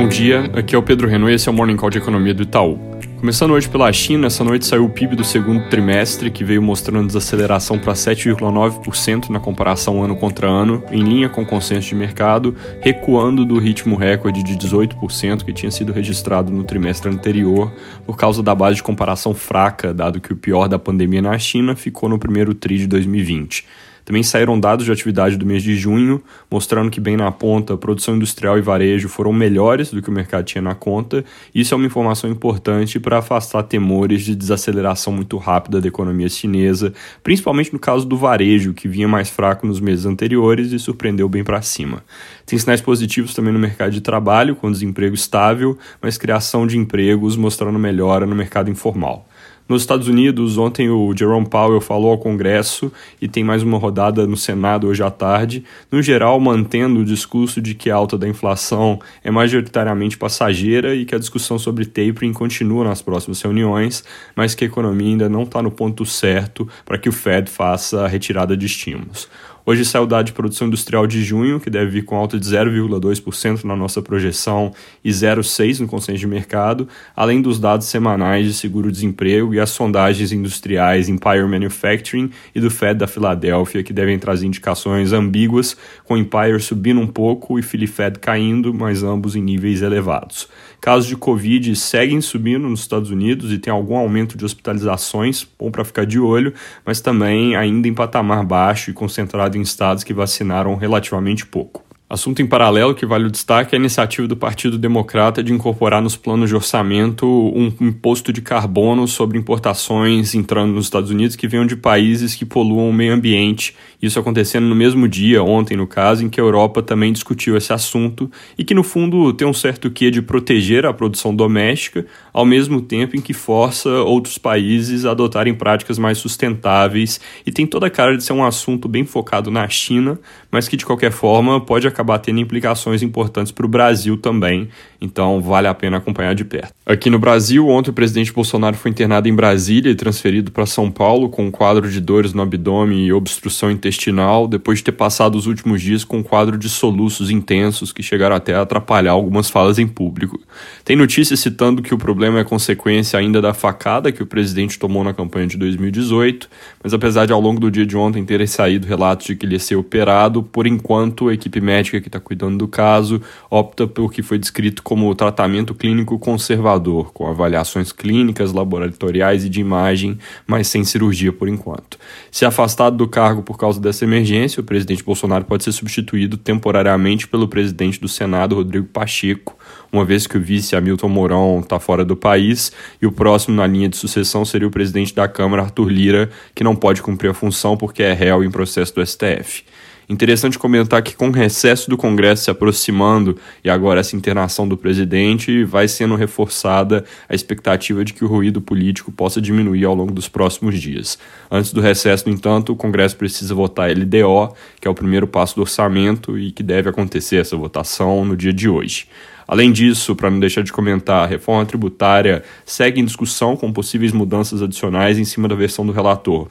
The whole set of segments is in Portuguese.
Bom dia, aqui é o Pedro Renault e esse é o Morning Call de Economia do Itaú. Começando hoje pela China, essa noite saiu o PIB do segundo trimestre, que veio mostrando desaceleração para 7,9% na comparação ano contra ano, em linha com o consenso de mercado, recuando do ritmo recorde de 18% que tinha sido registrado no trimestre anterior, por causa da base de comparação fraca, dado que o pior da pandemia na China ficou no primeiro TRI de 2020. Também saíram dados de atividade do mês de junho, mostrando que, bem na ponta, produção industrial e varejo foram melhores do que o mercado tinha na conta. Isso é uma informação importante para afastar temores de desaceleração muito rápida da economia chinesa, principalmente no caso do varejo, que vinha mais fraco nos meses anteriores e surpreendeu bem para cima. Tem sinais positivos também no mercado de trabalho, com desemprego estável, mas criação de empregos mostrando melhora no mercado informal. Nos Estados Unidos, ontem o Jerome Powell falou ao Congresso e tem mais uma rodada no Senado hoje à tarde, no geral mantendo o discurso de que a alta da inflação é majoritariamente passageira e que a discussão sobre tapering continua nas próximas reuniões, mas que a economia ainda não está no ponto certo para que o Fed faça a retirada de estímulos. Hoje saiu o dado de produção industrial de junho, que deve vir com alta de 0,2% na nossa projeção e 0,6% no consenso de mercado, além dos dados semanais de seguro-desemprego e as sondagens industriais Empire Manufacturing e do Fed da Filadélfia, que devem trazer indicações ambíguas, com Empire subindo um pouco e Philly Fed caindo, mas ambos em níveis elevados. Casos de Covid seguem subindo nos Estados Unidos e tem algum aumento de hospitalizações, bom para ficar de olho, mas também ainda em patamar baixo e concentrado em estados que vacinaram relativamente pouco. Assunto em paralelo que vale o destaque é a iniciativa do Partido Democrata de incorporar nos planos de orçamento um imposto de carbono sobre importações entrando nos Estados Unidos que venham de países que poluam o meio ambiente. Isso acontecendo no mesmo dia, ontem no caso, em que a Europa também discutiu esse assunto e que no fundo tem um certo quê de proteger a produção doméstica, ao mesmo tempo em que força outros países a adotarem práticas mais sustentáveis e tem toda a cara de ser um assunto bem focado na China, mas que de qualquer forma pode acabar acabar tendo implicações importantes para o Brasil também, então vale a pena acompanhar de perto. Aqui no Brasil, ontem o presidente Bolsonaro foi internado em Brasília e transferido para São Paulo com um quadro de dores no abdômen e obstrução intestinal, depois de ter passado os últimos dias com um quadro de soluços intensos que chegaram até a atrapalhar algumas falas em público. Tem notícias citando que o problema é consequência ainda da facada que o presidente tomou na campanha de 2018, mas apesar de ao longo do dia de ontem terem saído relatos de que ele ia ser operado, por enquanto a equipe médica médica que está cuidando do caso opta pelo que foi descrito como tratamento clínico conservador, com avaliações clínicas, laboratoriais e de imagem, mas sem cirurgia por enquanto. Se afastado do cargo por causa dessa emergência, o presidente Bolsonaro pode ser substituído temporariamente pelo presidente do Senado, Rodrigo Pacheco, uma vez que o vice Hamilton Mourão está fora do país, e o próximo na linha de sucessão seria o presidente da Câmara, Arthur Lira, que não pode cumprir a função porque é réu em processo do STF. Interessante comentar que com o recesso do Congresso se aproximando e agora essa internação do presidente, vai sendo reforçada a expectativa de que o ruído político possa diminuir ao longo dos próximos dias. Antes do recesso, no entanto, o Congresso precisa votar LDO, que é o primeiro passo do orçamento e que deve acontecer essa votação no dia de hoje. Além disso, para não deixar de comentar, a reforma tributária segue em discussão com possíveis mudanças adicionais em cima da versão do relator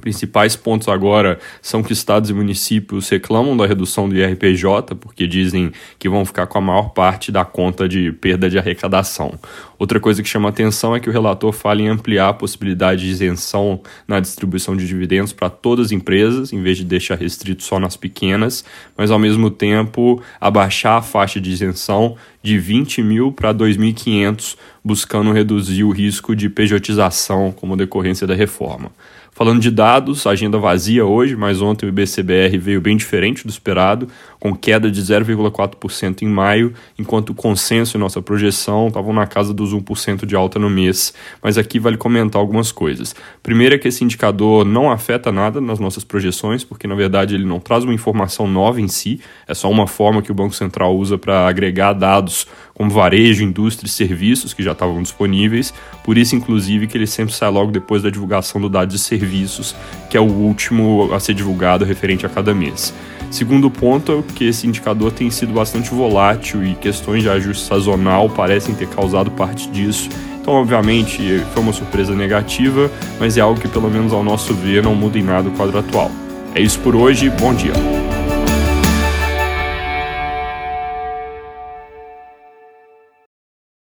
principais pontos agora são que estados e municípios reclamam da redução do IRPJ, porque dizem que vão ficar com a maior parte da conta de perda de arrecadação. Outra coisa que chama atenção é que o relator fala em ampliar a possibilidade de isenção na distribuição de dividendos para todas as empresas, em vez de deixar restrito só nas pequenas, mas ao mesmo tempo abaixar a faixa de isenção de 20 mil para 2.500, buscando reduzir o risco de pejotização como decorrência da reforma. Falando de dados, agenda vazia hoje, mas ontem o IBCBR veio bem diferente do esperado, com queda de 0,4% em maio, enquanto o consenso e nossa projeção estavam na casa dos 1% de alta no mês. Mas aqui vale comentar algumas coisas. Primeiro é que esse indicador não afeta nada nas nossas projeções, porque na verdade ele não traz uma informação nova em si, é só uma forma que o Banco Central usa para agregar dados como varejo, indústria e serviços que já estavam disponíveis, por isso inclusive que ele sempre sai logo depois da divulgação do dado de serviços que é o último a ser divulgado referente a cada mês. Segundo ponto é que esse indicador tem sido bastante volátil e questões de ajuste sazonal parecem ter causado parte disso. Então, obviamente, foi uma surpresa negativa, mas é algo que, pelo menos ao nosso ver, não muda em nada o quadro atual. É isso por hoje, bom dia.